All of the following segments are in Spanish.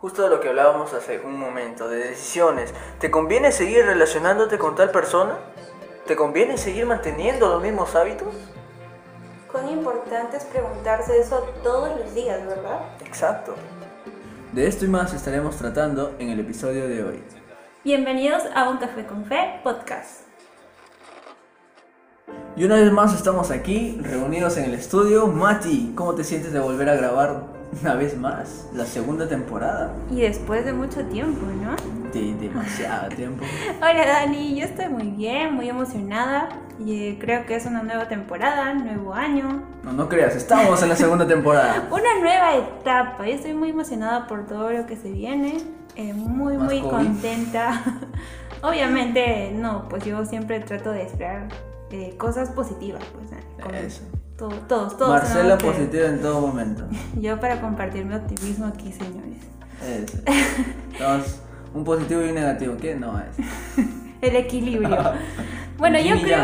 Justo de lo que hablábamos hace un momento, de decisiones. ¿Te conviene seguir relacionándote con tal persona? ¿Te conviene seguir manteniendo los mismos hábitos? Cuán importante es preguntarse eso todos los días, ¿verdad? Exacto. De esto y más estaremos tratando en el episodio de hoy. Bienvenidos a Un Café con Fe podcast. Y una vez más estamos aquí, reunidos en el estudio. Mati, ¿cómo te sientes de volver a grabar una vez más la segunda temporada? Y después de mucho tiempo, ¿no? De demasiado tiempo. Hola Dani, yo estoy muy bien, muy emocionada. Y eh, creo que es una nueva temporada, nuevo año. No, no creas, estamos en la segunda temporada. Una nueva etapa. Yo estoy muy emocionada por todo lo que se viene. Eh, muy, Más muy COVID. contenta. Obviamente, no, pues yo siempre trato de esperar eh, cosas positivas. Pues, eh, con Eso. todo- todos, todos. Marcela positiva en todo momento. Yo para compartir mi optimismo aquí, señores. Eso. Estamos un positivo y un negativo. ¿Qué? No es. El equilibrio. bueno, yo creo.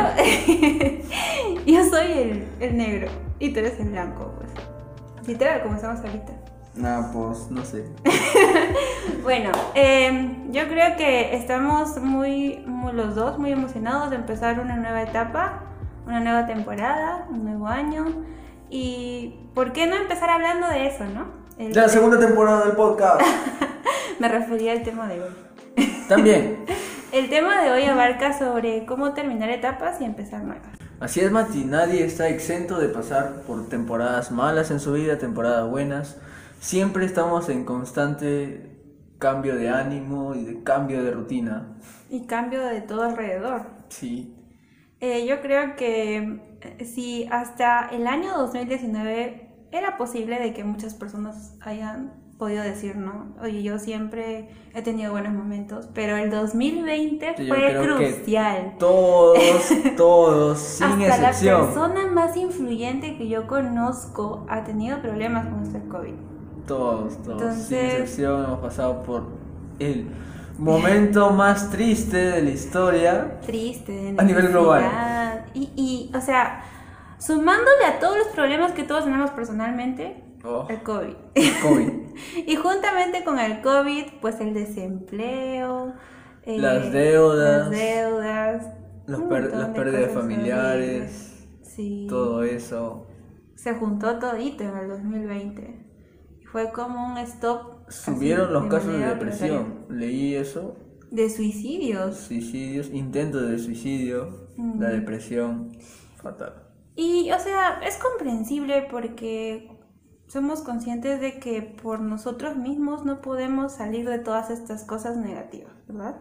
yo soy el, el negro y tú eres el blanco, pues. Literal, como estamos ahorita. Nah, pues no sé. Bueno, eh, yo creo que estamos muy, muy- los dos muy emocionados de empezar una nueva etapa, una nueva temporada, un nuevo año. Y ¿por qué no empezar hablando de eso, no? El- Ya, segunda temporada del podcast. Me refería al tema de hoy. También. El tema de hoy abarca sobre cómo terminar etapas y empezar nuevas. Así es, Mati. Nadie está exento de pasar por temporadas malas en su vida, temporadas buenas. Siempre estamos en constante cambio de ánimo y de cambio de rutina. Y cambio de todo alrededor. Sí. Eh, yo creo que eh, si hasta el año 2019 era posible de que muchas personas hayan podido decir, no, oye, yo siempre he tenido buenos momentos, pero el 2020 Sí, yo fue creo que crucial. Todos, todos, sin Hasta la excepción. persona más influyente que yo conozco ha tenido problemas con este COVID. Todos, todos, sin excepción, hemos pasado por el momento más triste de la historia. Triste, de A nivel global. Y, y, o sea, sumándole a todos los problemas que todos tenemos personalmente, Oh, el COVID. COVID. Y juntamente con el COVID, pues el desempleo, eh, Las deudas, las deudas, Los per- las pérdidas familiares. Sí. todo eso. Se juntó todito en el 2020. Fue como un stop. Subieron los casos de depresión. Leí eso. De suicidios. Suicidios, intentos de suicidio, la depresión. Fatal. Y, o sea, es comprensible porque somos conscientes de que por nosotros mismos no podemos salir de todas estas cosas negativas, ¿verdad?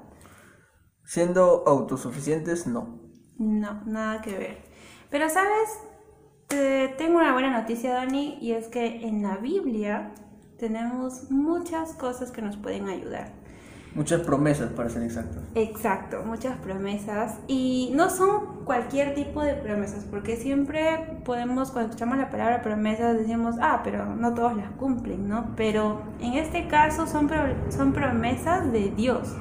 Siendo autosuficientes, no. No, nada que ver. Pero, ¿sabes? Te- tengo una buena noticia, Dani, y es que en la Biblia tenemos muchas cosas que nos pueden ayudar. Muchas promesas, para ser exactos. Exacto, muchas promesas. Y no son cualquier tipo de promesas, porque siempre podemos, cuando escuchamos la palabra promesas, decimos, ah, pero no todos las cumplen, ¿no? Pero en este caso son, pro- son promesas de Dios.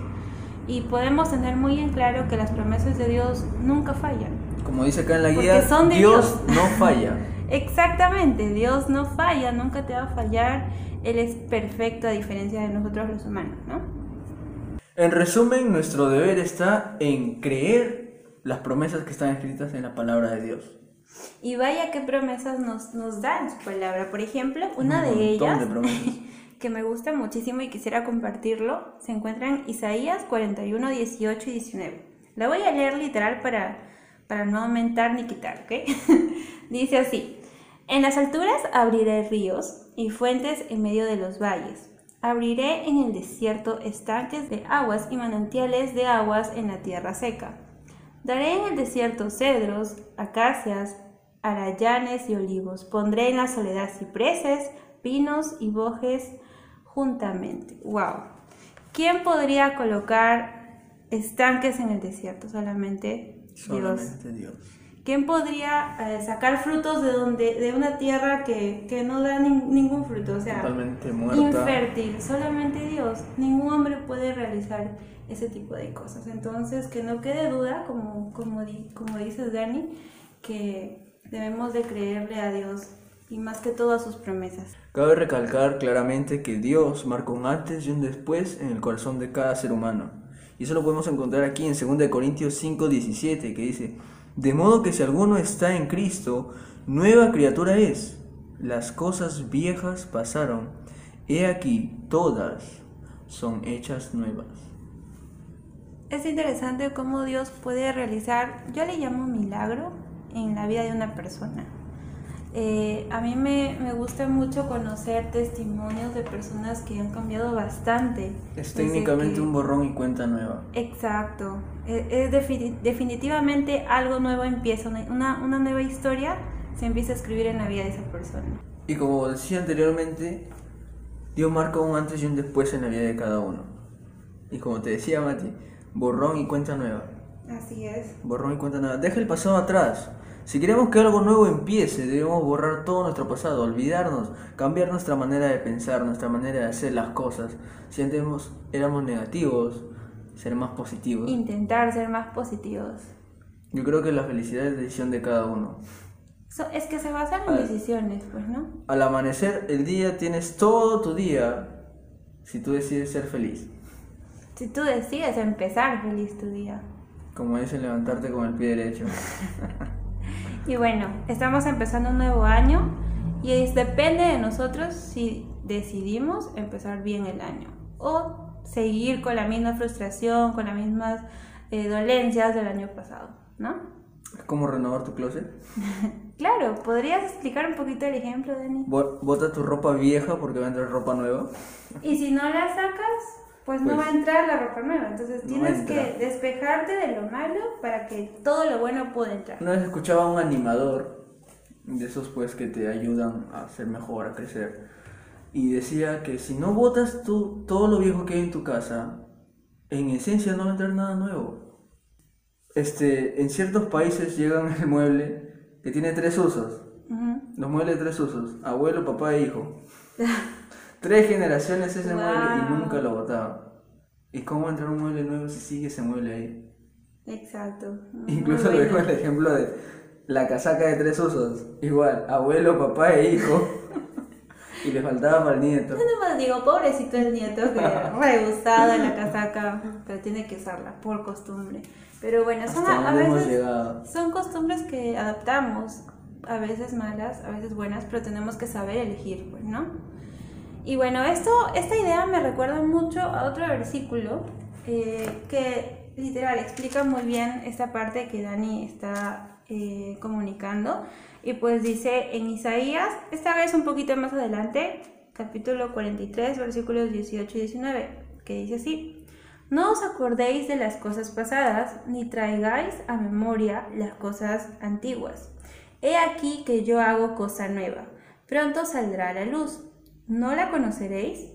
Y podemos tener muy en claro que las promesas de Dios nunca fallan. Como dice acá en la guía, son de Dios Dios. no falla. Exactamente, Dios no falla, nunca te va a fallar. Él es perfecto a diferencia de nosotros los humanos, ¿no? En resumen, nuestro deber está en creer las promesas que están escritas en la palabra de Dios. Y vaya qué promesas nos, nos da en su palabra. Por ejemplo, una Un de ellas, de que me gusta muchísimo y quisiera compartirlo, se encuentra en Isaías 41, 18 y 19. La voy a leer literal para, para no aumentar ni quitar, ¿ok? Dice así, en las alturas abriré ríos y fuentes en medio de los valles. Abriré en el desierto estanques de aguas y manantiales de aguas en la tierra seca. Daré en el desierto cedros, acacias, arayanes y olivos. Pondré en la soledad cipreses, pinos y bojes juntamente. ¡Wow! ¿Quién podría colocar estanques en el desierto? Solamente. Solamente Dios. ¿Quién podría eh, sacar frutos de donde de una tierra que, que no da nin- ningún fruto? O sea, Totalmente muerta. infértil. Solamente Dios. Ningún hombre puede realizar ese tipo de cosas. Entonces, que no quede duda, como, como, di- como dices Dani, que debemos de creerle a Dios y más que todo a sus promesas. Cabe recalcar claramente que Dios marcó un antes y un después en el corazón de cada ser humano. Y eso lo podemos encontrar aquí en 2 Corintios 5:17, que dice, de modo que si alguno está en Cristo, nueva criatura es. Las cosas viejas pasaron, he aquí, todas son hechas nuevas. Es interesante cómo Dios puede realizar, yo le llamo milagro, en la vida de una persona. Eh, a mí me, me, gusta mucho conocer testimonios de personas que han cambiado bastante. Es técnicamente un borrón y cuenta nueva. Exacto. Es, es definitivamente algo nuevo empieza, una, una nueva historia se empieza a escribir en la vida de esa persona. Y como decía anteriormente, Dios marca un antes y un después en la vida de cada uno. Y como te decía Mati, borrón y cuenta nueva. Así es. Borrón y cuenta nueva. Deja el pasado atrás. Si queremos que algo nuevo empiece, debemos borrar todo nuestro pasado, olvidarnos, cambiar nuestra manera de pensar, nuestra manera de hacer las cosas. Si antes éramos negativos, ser más positivos. Intentar ser más positivos. Yo creo que la felicidad es decisión de cada uno. es que se basan en decisiones, pues, ¿no? Al amanecer el día tienes todo tu día si tú decides ser feliz. Si tú decides empezar feliz tu día. Como dice levantarte con el pie derecho. Y bueno, estamos empezando un nuevo año y es, depende de nosotros si decidimos empezar bien el año o seguir con la misma frustración, con las mismas eh, dolencias del año pasado, ¿no? ¿Cómo renovar tu closet? claro, ¿podrías explicar un poquito el ejemplo, Dani? Bota tu ropa vieja porque va a entrar ropa nueva. Y si no la sacas, pues, no va a entrar la ropa nueva. Entonces tienes que despejarte de lo malo para que todo lo bueno pueda entrar. Una vez escuchaba a un animador de esos pues que te ayudan a ser mejor, a crecer. Y decía que si no botas tú todo lo viejo que hay en tu casa, en esencia no va a entrar nada nuevo. Este, en ciertos países llegan el mueble que tiene tres usos. Los muebles de tres usos, abuelo, papá e hijo. Tres generaciones ese mueble y nunca lo botaba. ¿Y cómo entrar un mueble nuevo si sigue ese mueble ahí? Exacto. Incluso le dejo el ejemplo de la casaca de tres usos. Igual, abuelo, papá e hijo. y le faltaba para el nieto. Yo nomás digo, pobrecito el nieto que rehusado en la casaca, pero tiene que usarla por costumbre. Pero bueno, son a, veces son costumbres que adaptamos, a veces malas, a veces buenas, pero tenemos que saber elegir, pues, ¿no? Y bueno, esto, esta idea me recuerda mucho a otro versículo eh, que literal explica muy bien esta parte que Dani está eh, comunicando. Y pues dice en Isaías, esta vez un poquito más adelante, capítulo 43, versículos 18 y 19, que dice así. No os acordéis de las cosas pasadas, ni traigáis a memoria las cosas antiguas. He aquí que yo hago cosa nueva. Pronto saldrá a la luz ¿No la conoceréis?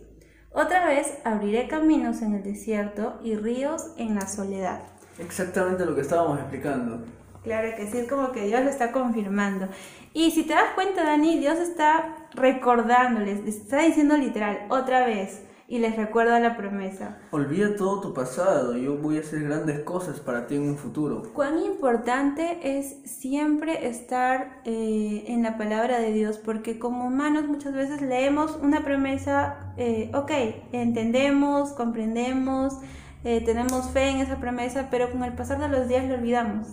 Otra vez abriré caminos en el desierto y ríos en la soledad. Exactamente lo que estábamos explicando. Claro que sí, es como que Dios lo está confirmando. Y si te das cuenta, Dani, Dios está recordándoles, está diciendo literal, otra vez, y les recuerda la promesa. Olvida todo tu pasado, yo voy a hacer grandes cosas para ti en un futuro. Cuán importante es siempre estar eh, en la palabra de Dios, porque como humanos muchas veces leemos una promesa, eh, ok, entendemos, comprendemos, eh, tenemos fe en esa promesa, pero con el pasar de los días lo olvidamos.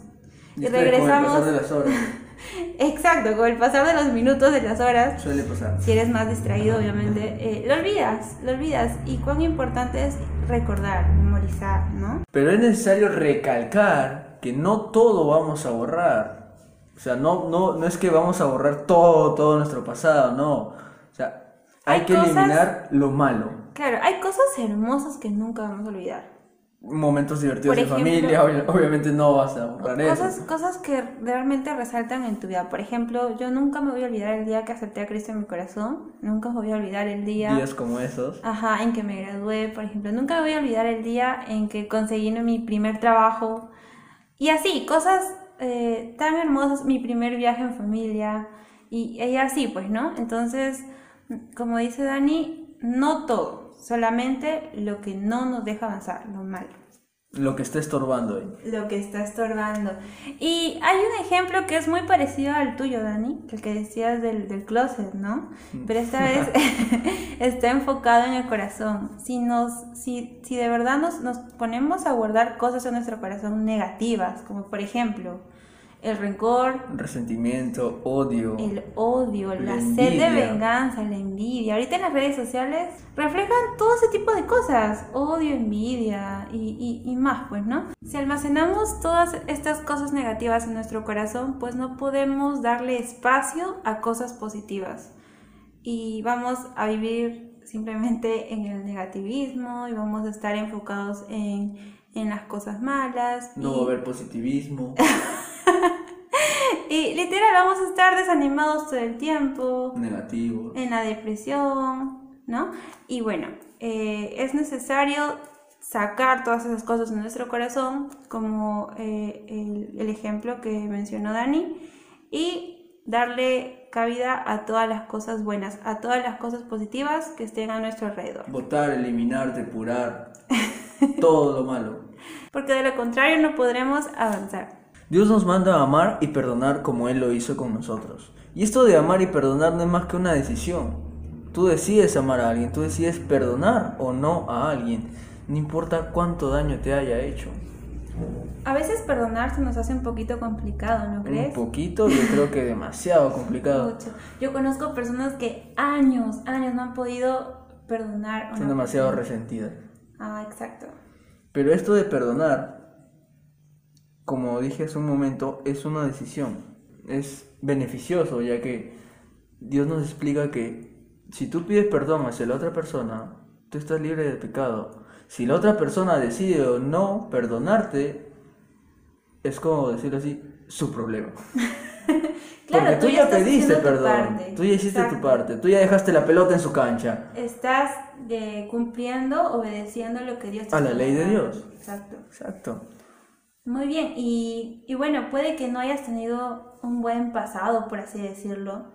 Y, regresamos. Con el pasar de las horas. Exacto, con el pasar de los minutos, de las horas. Suele pasar. Si eres más distraído, obviamente, eh, lo olvidas, lo olvidas. Y cuán importante es recordar, memorizar, ¿no? Pero es necesario recalcar que no todo vamos a borrar. O sea, no, no, no es que vamos a borrar todo, todo nuestro pasado, no. O sea, hay, que eliminar lo malo. Claro, hay cosas hermosas que nunca vamos a olvidar momentos divertidos de familia, obviamente no vas a borrar cosas, Cosas que realmente resaltan en tu vida. Por ejemplo, yo nunca me voy a olvidar el día que acepté a Cristo en mi corazón. Nunca me voy a olvidar el día... Días como esos. Ajá, en que me gradué, por ejemplo. Nunca me voy a olvidar el día en que conseguí mi primer trabajo. Y así, cosas eh, tan hermosas, mi primer viaje en familia. Y, y así, pues, ¿no? Entonces, como dice Dani, no todo solamente lo que no nos deja avanzar, lo malo. Lo que está estorbando lo que está estorbando. Y hay un ejemplo que es muy parecido al tuyo, Dani, que el que decías del, del closet, ¿no? Pero esta vez está enfocado en el corazón. Si, nos, si, si de verdad nos, nos ponemos a guardar cosas en nuestro corazón negativas, como por ejemplo el rencor, Resentimiento, odio. el odio, la, La sed de venganza, la envidia. Ahorita en las redes sociales reflejan todo ese tipo de cosas. Odio, envidia y, y- y más, pues, ¿no? Si almacenamos todas estas cosas negativas en nuestro corazón, pues no podemos darle espacio a cosas positivas. Y vamos a vivir simplemente en el negativismo y vamos a estar enfocados en, en las cosas malas. No y- va a haber positivismo, y literal, vamos a estar desanimados todo el tiempo, negativo. en la depresión, ¿no? Y bueno, eh, es necesario sacar todas esas cosas de nuestro corazón, como eh, el, el ejemplo que mencionó Dani, y darle cabida a todas las cosas buenas, a todas las cosas positivas que estén a nuestro alrededor. Votar, eliminar, depurar. todo lo malo. Porque de lo contrario no podremos avanzar. Dios nos manda a amar y perdonar como Él lo hizo con nosotros. Y esto de amar y perdonar no es más que una decisión. Tú decides amar a alguien, tú decides perdonar o no a alguien, no importa cuánto daño te haya hecho. A veces perdonar se nos hace un poquito complicado, ¿no crees? Un poquito, yo creo que demasiado complicado. Mucho. Yo conozco personas que años, años no han podido perdonar. Son demasiado resentidas. Ah, exacto. Pero esto de perdonar, como dije hace un momento, es una decisión. Es beneficioso, ya que Dios nos explica que si tú pides perdón hacia la otra persona, tú estás libre de pecado. Si la otra persona decide o no perdonarte, es como decirlo así, su problema. Claro, Porque tú ya pediste perdón, tú ya hiciste tu parte, tú ya dejaste la pelota en su cancha. Estás eh, cumpliendo, obedeciendo lo que Dios te A la ley de. Dios. Exacto. Exacto. Muy bien, y, y bueno, puede que no hayas tenido un buen pasado, por así decirlo,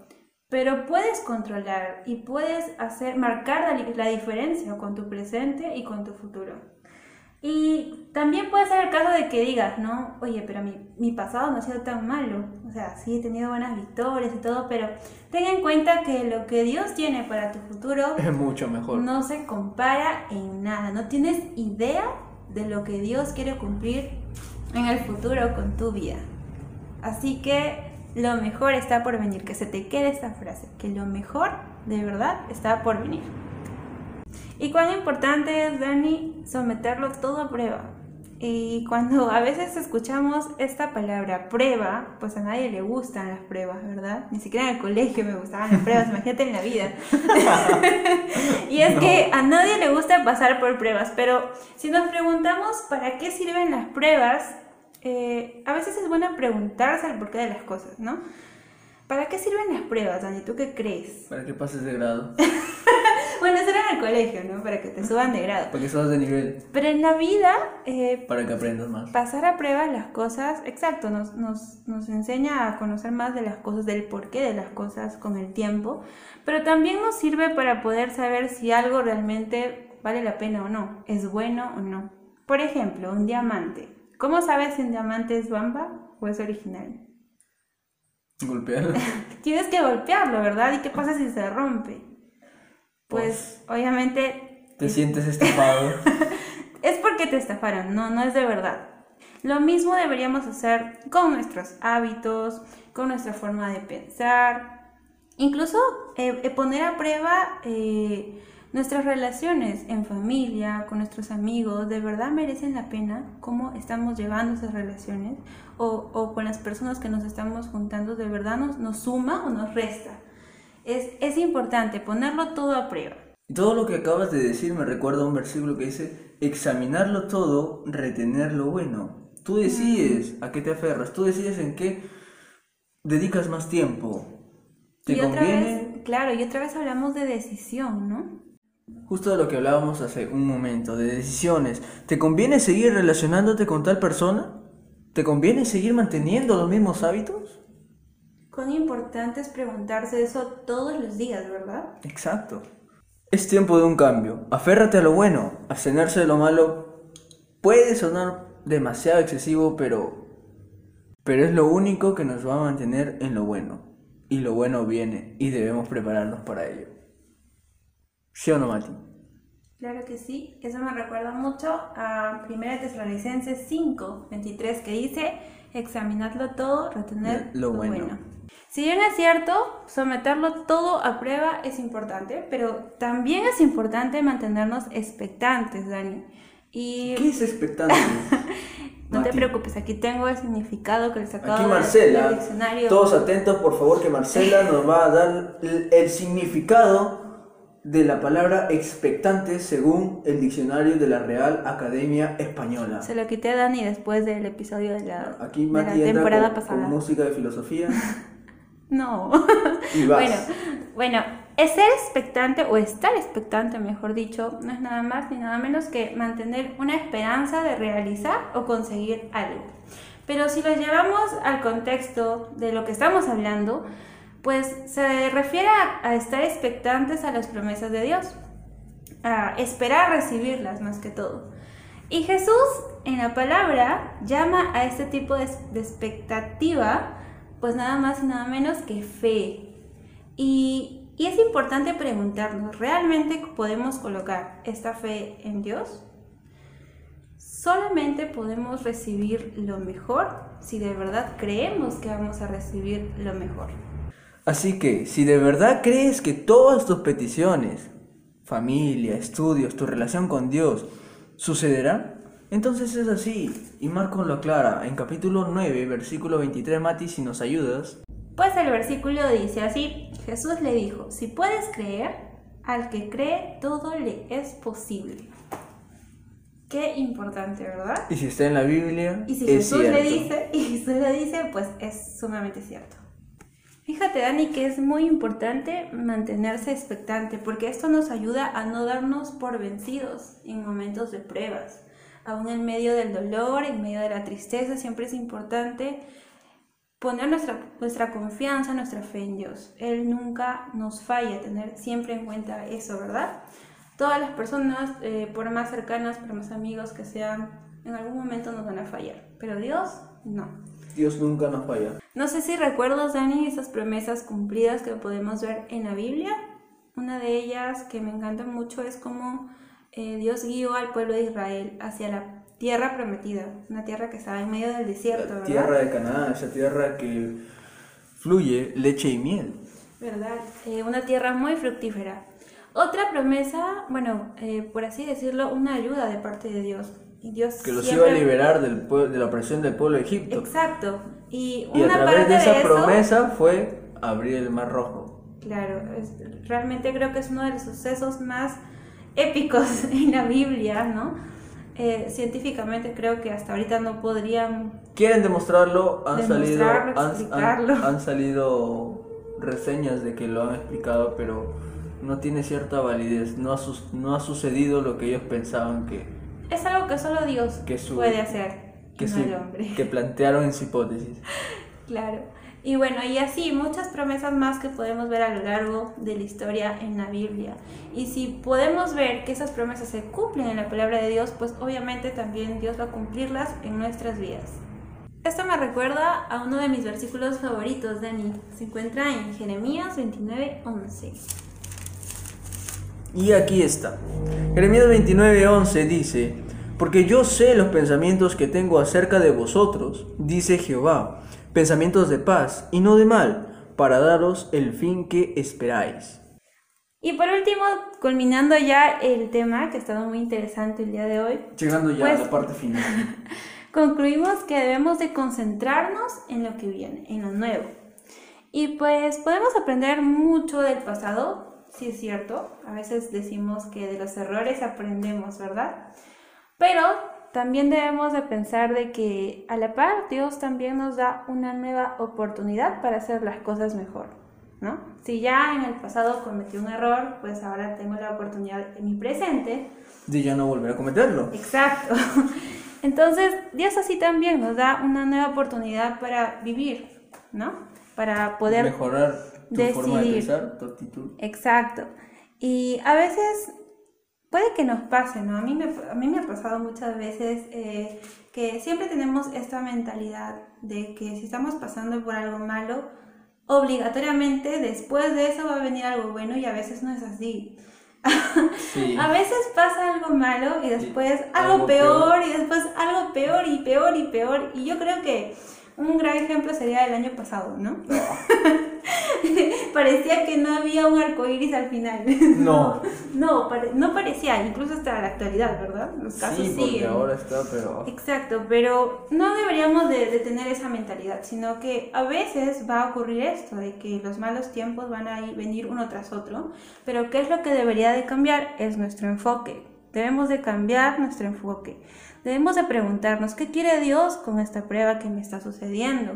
pero puedes controlar y puedes hacer, marcar la, diferencia con tu presente y con tu futuro. Y también puede ser el caso de que digas, ¿no? Oye, pero mi, mi pasado no ha sido tan malo. O sea, sí he tenido buenas victorias y todo, pero ten en cuenta que lo que Dios tiene para tu futuro Es mucho mejor. no se compara en nada. No tienes idea de lo que Dios quiere cumplir en el futuro con tu vida. Así que lo mejor está por venir. Que se te quede esta frase. Que lo mejor de verdad está por venir. Y cuán importante es, Dani, someterlo todo a prueba. Y cuando a veces escuchamos esta palabra prueba, pues a nadie le gustan las pruebas, ¿verdad? Ni siquiera en el colegio me gustaban las pruebas, imagínate en la vida. y es que a nadie le gusta pasar por pruebas, pero si nos preguntamos para qué sirven las pruebas, eh, a veces es bueno preguntarse el porqué de las cosas, ¿no? ¿Para qué sirven las pruebas, Dani? ¿Tú qué crees? Para que pases de grado. Bueno, eso era en el colegio, ¿no? Para que te suban de grado. Para que subas de nivel. Pero en la vida, eh, Para que aprendas más. pasar a prueba las cosas, exacto, nos, nos, nos enseña a conocer más de las cosas, del porqué de las cosas con el tiempo, pero también nos sirve para poder saber si algo realmente vale la pena o no, es bueno o no. Por ejemplo, un diamante. ¿Cómo sabes si un diamante es bamba o es original? Golpear. Tienes que golpearlo, ¿verdad? ¿Y qué pasa si se rompe? Pues obviamente Te sientes estafado. es porque te estafaron, no, no es de verdad. Lo mismo deberíamos hacer con nuestros hábitos, con nuestra forma de pensar, incluso eh, eh, poner a prueba eh, nuestras relaciones en familia, con nuestros amigos, ¿de verdad merecen la pena cómo estamos llevando esas relaciones? O, o con las personas que nos estamos juntando, ¿de verdad nos, nos suma o nos resta? Es, es importante ponerlo todo a prueba. Todo lo que acabas de decir me recuerda a un versículo que dice, examinarlo todo, retener lo bueno. Tú decides a qué te aferras, tú decides en qué dedicas más tiempo. ¿Te y otra conviene? vez, claro, y otra vez hablamos de decisión, ¿no? Justo de lo que hablábamos hace un momento, de decisiones. ¿Te conviene seguir relacionándote con tal persona? ¿Te conviene seguir manteniendo los mismos hábitos? Cuán importante es preguntarse eso todos los días, ¿verdad? Exacto. Es tiempo de un cambio. Aférrate a lo bueno. Abstenerse de lo malo puede sonar demasiado excesivo, pero, pero es lo único que nos va a mantener en lo bueno. Y lo bueno viene y debemos prepararnos para ello. ¿Sí o no, Mati? Claro que sí, eso me recuerda mucho a 1 Tesalonicenses 5, 23, que dice, examinadlo todo, retener Lo lo, bueno. bueno. Si bien es cierto, someterlo todo a prueba es importante, pero también es importante mantenernos expectantes, Dani. Y ¿Qué es expectante? no te Mati. preocupes, aquí tengo el significado que les acabo Aquí Marcela, del diccionario. todos atentos por favor que Marcela nos va a dar el significado de la palabra expectante según el diccionario de la Real Academia Española. Se lo quité a Dani después del episodio de la, Aquí de la temporada con, pasada. con música de filosofía No. y vas. Bueno, bueno, es ser expectante o estar expectante, mejor dicho, no es nada más ni nada menos que mantener una esperanza de realizar o conseguir algo. Pero si lo llevamos al contexto de lo que estamos hablando, pues se refiere a, estar expectantes a las promesas de Dios, a esperar recibirlas más que todo. Y Jesús en la palabra llama a este tipo de, de expectativa, pues nada más y nada menos que fe. Y, y es importante preguntarnos, ¿realmente podemos colocar esta fe en Dios? Solamente podemos recibir lo mejor si de verdad creemos que vamos a recibir lo mejor. Así que, si de verdad crees que todas tus peticiones, familia, estudios, tu relación con Dios, sucederán, entonces es así. Y Marcos lo aclara en capítulo 9, versículo 23, Mati, si nos ayudas. Pues el versículo dice así, Jesús le dijo, si puedes creer, al que cree todo le es posible. Qué importante, ¿verdad? Y si está en la Biblia, Y si es Jesús le dice, y Jesús le dice, pues es sumamente cierto. Fíjate, Dani, que es muy importante mantenerse expectante, porque esto nos ayuda a no darnos por vencidos en momentos de pruebas. Aún en medio del dolor, en medio de la tristeza, siempre es importante poner nuestra, nuestra confianza, nuestra fe en Dios. Él nunca nos falla, tener siempre en cuenta eso, ¿verdad? Todas las personas, eh, por más cercanas, por más amigos que sean, en algún momento nos van a fallar, pero Dios no. Dios nunca nos falla. No sé si recuerdas, Dani, esas promesas cumplidas que podemos ver en la Biblia. Una de ellas que me encanta mucho es cómo eh, Dios guió al pueblo de Israel hacia la tierra prometida, una tierra que estaba en medio del desierto, La ¿verdad? tierra de Canaán, esa tierra que fluye leche y miel. ¿verdad? Eh, una tierra muy fructífera. Otra promesa, bueno, eh, por así decirlo, una ayuda de parte de Dios. Y Dios Que los siempre- iba a liberar del de la opresión del pueblo de Egipto. Exacto. Y Y a una través parte de esa eso, promesa fue abrir el mar rojo. Claro, es- realmente creo que es uno de los sucesos más épicos en la Biblia, ¿no? Eh, científicamente creo que hasta ahorita no podrían Quieren demostrarlo, han salido, han, han- han salido reseñas de que lo han explicado, pero no tiene cierta validez. No ha, no ha sucedido lo que ellos pensaban que, Es algo que solo Dios Que puede hacer, que, no plantearon en su hipótesis. Claro. Y bueno, y así muchas promesas más que podemos ver a lo largo de la historia en la Biblia. Y si podemos ver que esas promesas se cumplen en la palabra de Dios, pues obviamente también Dios va a cumplirlas en nuestras vidas. Esto me recuerda a uno de mis versículos favoritos, Dani. Se encuentra en Jeremías 29, 11. Y aquí está. Jeremías 29:11 dice, porque yo sé los pensamientos que tengo acerca de vosotros, dice Jehová, pensamientos de paz y no de mal, para daros el fin que esperáis. Y por último, culminando ya el tema, que ha estado muy interesante el día de hoy, Llegando ya Pues- a la parte final. concluimos que debemos de concentrarnos en lo que viene, en lo nuevo. Y pues podemos aprender mucho del pasado, sí es cierto, a veces decimos que de los errores aprendemos, ¿verdad? Pero también debemos de pensar de que a la par Dios también nos da una nueva oportunidad para hacer las cosas mejor, ¿no? Si ya en el pasado cometí un error, pues ahora tengo la oportunidad en mi presente De ya no volver a cometerlo. Exacto. Entonces, Dios así también nos da una nueva oportunidad para vivir, ¿no? Para poder... Mejorar tu forma de decidir. pensar, tu actitud. Exacto. Y a veces puede que nos pase, ¿no? A mí me, a mí me ha pasado muchas veces eh, que siempre tenemos esta mentalidad de que si estamos pasando por algo malo, obligatoriamente después de eso va a venir algo bueno y a veces no es así. a veces pasa algo malo y después algo, peor, y después algo peor y peor y peor. Y yo creo que un gran ejemplo sería el año pasado, ¿no? parecía que no había un arco iris al final. No. no, no, parecía, incluso hasta la actualidad, ¿verdad? Los casos sí, porque ahora está, pero. Exacto, pero no deberíamos de, de, tener esa mentalidad, sino que a veces va a ocurrir esto, de que los malos tiempos van a venir uno tras otro, pero ¿qué es lo que debería de cambiar? Es nuestro enfoque. Debemos de cambiar nuestro enfoque. Debemos de preguntarnos, ¿qué quiere Dios con esta prueba que me está sucediendo?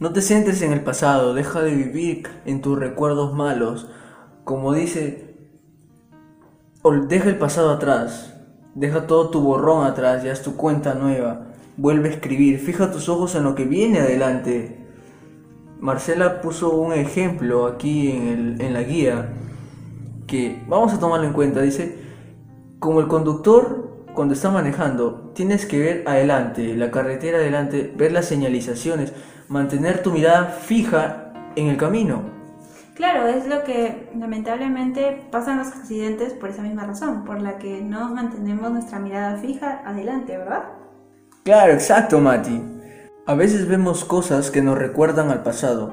No te centres en el pasado, deja de vivir en tus recuerdos malos. Como dice, deja el pasado atrás, deja todo tu borrón atrás, ya es tu cuenta nueva. Vuelve a escribir, fija tus ojos en lo que viene adelante. Marcela puso un ejemplo aquí en, en la guía que vamos a tomarlo en cuenta. Dice, como el conductor cuando está manejando, tienes que ver adelante, la carretera adelante, ver las señalizaciones, mantener tu mirada fija en el camino. Claro, es lo que lamentablemente pasan los accidentes por esa misma razón, por la que no mantenemos nuestra mirada fija adelante, ¿verdad? Claro, exacto, Mati. A veces vemos cosas que nos recuerdan al pasado,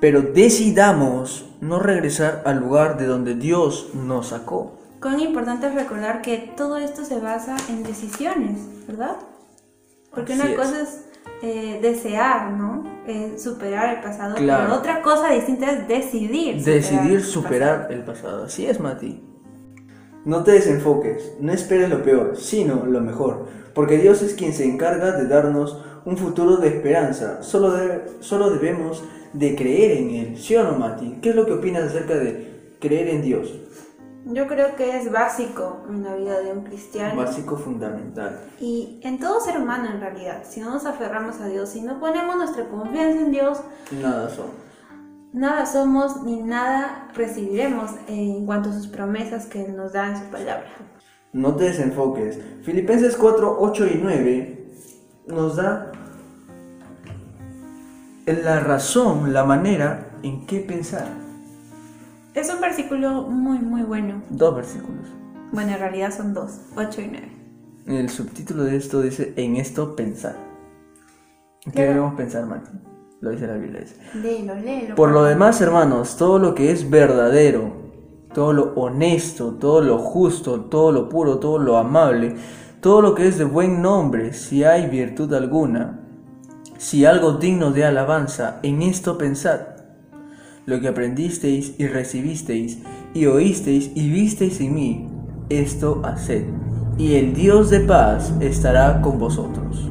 pero decidamos no regresar al lugar de donde Dios nos sacó. Cuán importante es recordar que todo esto se basa en decisiones, ¿verdad? Porque una cosa es eh, desear, ¿no? Eh, superar el pasado, pero otra cosa distinta es decidir. Decidir superar, el, pasado. Así es, Mati. No te desenfoques, no esperes lo peor, sino lo mejor, porque Dios es quien se encarga de darnos un futuro de esperanza. Solo, solo debemos de creer en Él, ¿sí o no, Mati? ¿Qué es lo que opinas acerca de creer en Dios? Yo creo que es básico en la vida de un cristiano. Básico fundamental. Y en todo ser humano en realidad, si no nos aferramos a Dios, si no ponemos nuestra confianza en Dios, nada somos. Nada somos ni nada recibiremos en cuanto a sus promesas que nos da en su palabra. No te desenfoques. Filipenses 4, 8 y 9 nos da la razón, la manera en qué pensar. Es un versículo muy, muy bueno. Dos versículos. Bueno, en realidad son dos, 8 y 9. El subtítulo de esto dice, en esto pensar. ¿Qué debemos pensar, Martín? Lo dice la Biblia. Léelo, léelo. Por lo demás, hermanos, todo lo que es verdadero, todo lo honesto, todo lo justo, todo lo puro, todo lo amable, todo lo que es de buen nombre, si hay virtud alguna, si algo digno de alabanza, en esto pensad lo que aprendisteis y recibisteis y oísteis y visteis en mí, esto haced, y el Dios de paz estará con vosotros.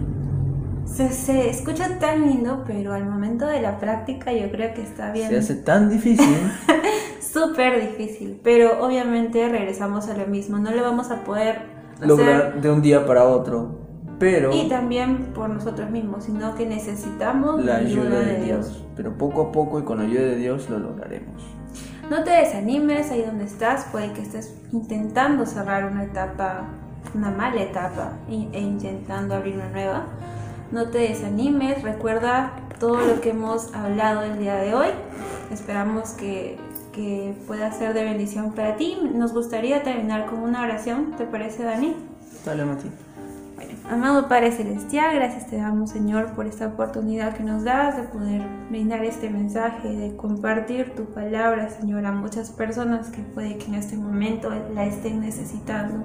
Se, escucha tan lindo, pero al momento de la práctica yo creo que está bien. Se hace tan difícil. Súper difícil, pero obviamente regresamos a lo mismo, no lo vamos a poder lograr de un día para otro. Pero, y también por nosotros mismos, sino que necesitamos la ayuda, de, Dios. Pero poco a poco y con la ayuda de Dios lo lograremos. No te desanimes ahí donde estás, puede que estés intentando cerrar una etapa, una mala etapa, e intentando abrir una nueva. No te desanimes, recuerda todo lo que hemos hablado el día de hoy. Esperamos que, que pueda ser de bendición para ti. Nos gustaría terminar con una oración, ¿te parece, Dani? Dale, Mati. Amado Padre Celestial, gracias te damos Señor por esta oportunidad que nos das de poder brindar este mensaje, de compartir tu palabra Señor a muchas personas que puede que en este momento la estén necesitando.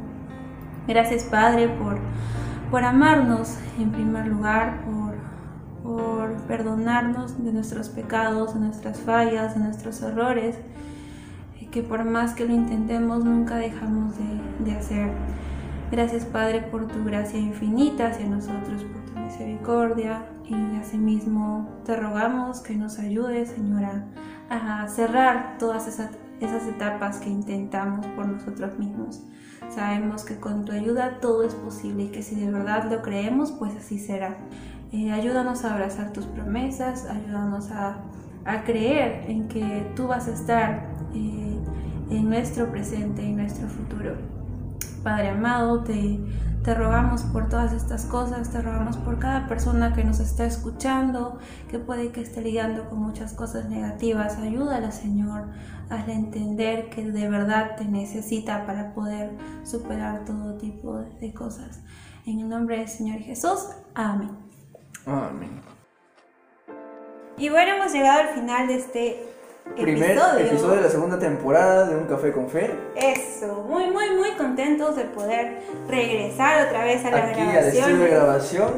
Gracias Padre por, por amarnos en primer lugar, por, por perdonarnos de nuestros pecados, de nuestras fallas, de nuestros errores, que por más que lo intentemos nunca dejamos de, de hacer. Gracias Padre por tu gracia infinita hacia nosotros, por tu misericordia y asimismo te rogamos que nos ayudes Señora a cerrar todas esas, etapas que intentamos por nosotros mismos. Sabemos que con tu ayuda todo es posible y que si de verdad lo creemos, pues así será. Eh, ayúdanos a abrazar tus promesas, ayúdanos a, creer en que tú vas a estar eh, en nuestro presente y nuestro futuro. Padre amado, te, te rogamos por todas estas cosas, te rogamos por cada persona que nos está escuchando, que puede que esté lidiando con muchas cosas negativas. Ayúdala, Señor, hazle entender que de verdad te necesita para poder superar todo tipo de cosas. En el nombre del Señor Jesús, amén. Amén. Y bueno, hemos llegado al final de este Primer episodio. de la segunda temporada de Un Café con Fe. Eso, muy, muy, muy contentos de poder regresar otra vez a la Aquí, al estudio de grabación,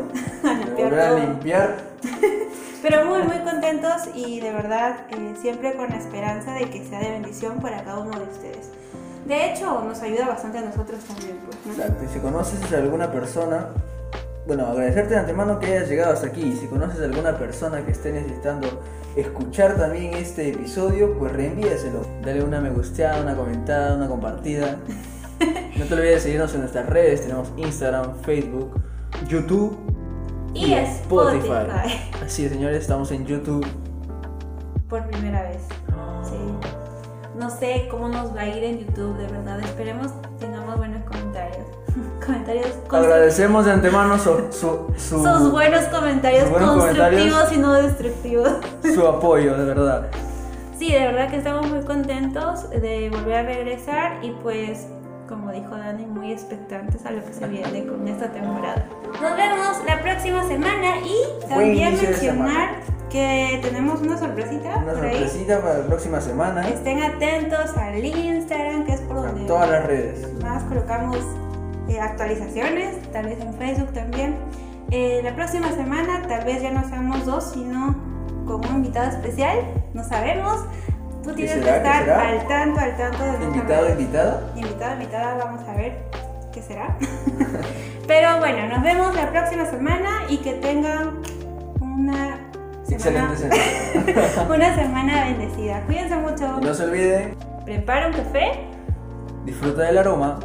volver a limpiar. Pero muy, muy contentos y de verdad eh, siempre con la esperanza de que sea de bendición para cada uno de ustedes. De hecho, nos ayuda bastante a nosotros también. Pues, Exacto, y si conoces a alguna persona bueno, agradecerte de antemano que hayas llegado hasta aquí. Si conoces a alguna persona que esté necesitando escuchar también este episodio, pues reenvíaselo. Dale una me gusteada, una comentada, una compartida. No te olvides de seguirnos en nuestras redes. Tenemos Instagram, Facebook, YouTube y, Spotify. Así es, señores, estamos en YouTube. Por primera vez. Sí. No sé cómo nos va a ir en YouTube, de verdad. Esperemos comentarios comentarios Agradecemos de antemano su, sus buenos comentarios constructivos y no destructivos. Su apoyo, de verdad. Sí, de verdad que estamos muy contentos de volver a regresar y pues, como dijo Dani, muy expectantes a lo que se viene con esta temporada. Nos vemos la próxima semana y también mencionar que tenemos una sorpresita. Una sorpresita para la próxima semana. Estén atentos al Instagram, que es por donde. todas las redes. Más colocamos eh, actualizaciones, tal vez en Facebook también. Eh, la próxima semana tal vez ya no seamos dos, sino con un invitado especial, no sabemos. Tú tienes que estar al tanto, al tanto de ¿Invitado, invitada? Invitado, invitada, vamos a ver qué será. Pero bueno, nos vemos la próxima semana y que tengan una Excelente semana. una semana bendecida. Cuídense mucho. no se olviden. Prepara un café. Disfruta del aroma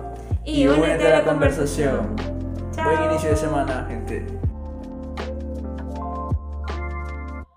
y, únete a la conversación. Buen inicio de semana, gente.